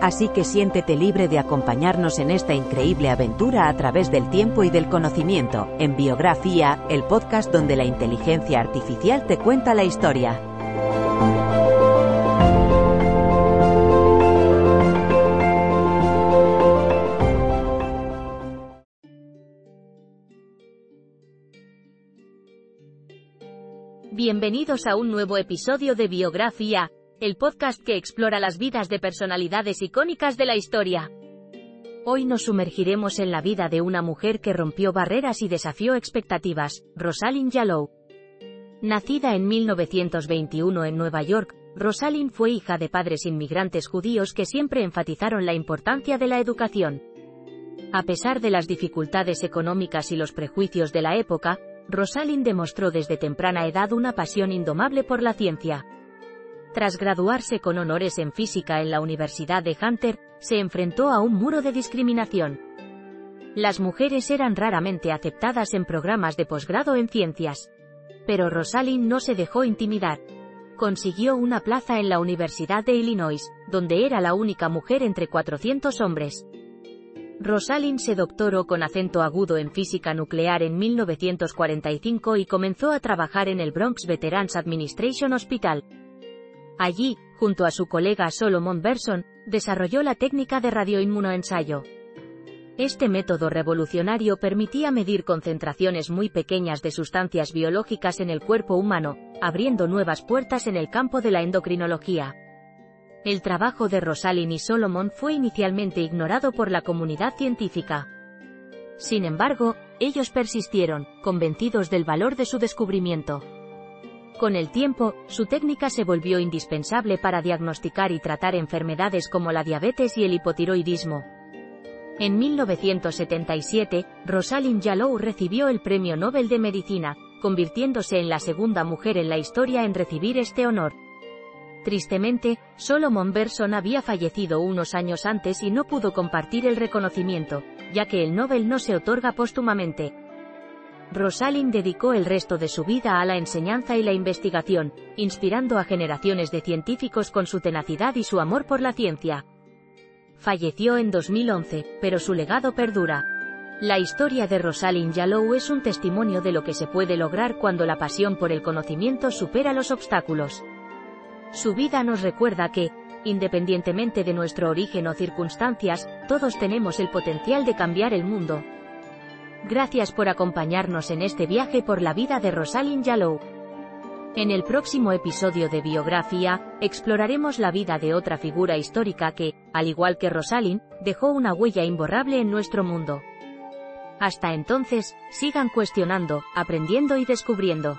Así que siéntete libre de acompañarnos en esta increíble aventura a través del tiempo y del conocimiento, en Biografía, el podcast donde la inteligencia artificial te cuenta la historia. Bienvenidos a un nuevo episodio de Biografía, el podcast que explora las vidas de personalidades icónicas de la historia. Hoy nos sumergiremos en la vida de una mujer que rompió barreras y desafió expectativas, Rosalind Yalow. Nacida en 1921 en Nueva York, Rosalind fue hija de padres inmigrantes judíos que siempre enfatizaron la importancia de la educación. A pesar de las dificultades económicas y los prejuicios de la época, Rosalind demostró desde temprana edad una pasión indomable por la ciencia. Tras graduarse con honores en física en la Universidad de Hunter, se enfrentó a un muro de discriminación. Las mujeres eran raramente aceptadas en programas de posgrado en ciencias. Pero Rosalind no se dejó intimidar. Consiguió una plaza en la Universidad de Illinois, donde era la única mujer entre 400 hombres. Rosalind se doctoró con acento agudo en física nuclear en 1945 y comenzó a trabajar en el Bronx Veterans Administration Hospital. Allí, junto a su colega Solomon Berson, desarrolló la técnica de radioinmunoensayo. Este método revolucionario permitía medir concentraciones muy pequeñas de sustancias biológicas en el cuerpo humano, abriendo nuevas puertas en el campo de la endocrinología. El trabajo de Rosalind y Solomon fue inicialmente ignorado por la comunidad científica. Sin embargo, ellos persistieron, convencidos del valor de su descubrimiento. Con el tiempo, su técnica se volvió indispensable para diagnosticar y tratar enfermedades como la diabetes y el hipotiroidismo. En 1977, Rosalind Yalow recibió el Premio Nobel de Medicina, convirtiéndose en la segunda mujer en la historia en recibir este honor. Tristemente, Solomon Berson había fallecido unos años antes y no pudo compartir el reconocimiento, ya que el Nobel no se otorga póstumamente. Rosalind dedicó el resto de su vida a la enseñanza y la investigación, inspirando a generaciones de científicos con su tenacidad y su amor por la ciencia. Falleció en 2011, pero su legado perdura. La historia de Rosalind Yalow es un testimonio de lo que se puede lograr cuando la pasión por el conocimiento supera los obstáculos. Su vida nos recuerda que, independientemente de nuestro origen o circunstancias, todos tenemos el potencial de cambiar el mundo. Gracias por acompañarnos en este viaje por la vida de Rosalind Yalow. En el próximo episodio de Biografía, exploraremos la vida de otra figura histórica que, al igual que Rosalind, dejó una huella imborrable en nuestro mundo. Hasta entonces, sigan cuestionando, aprendiendo y descubriendo.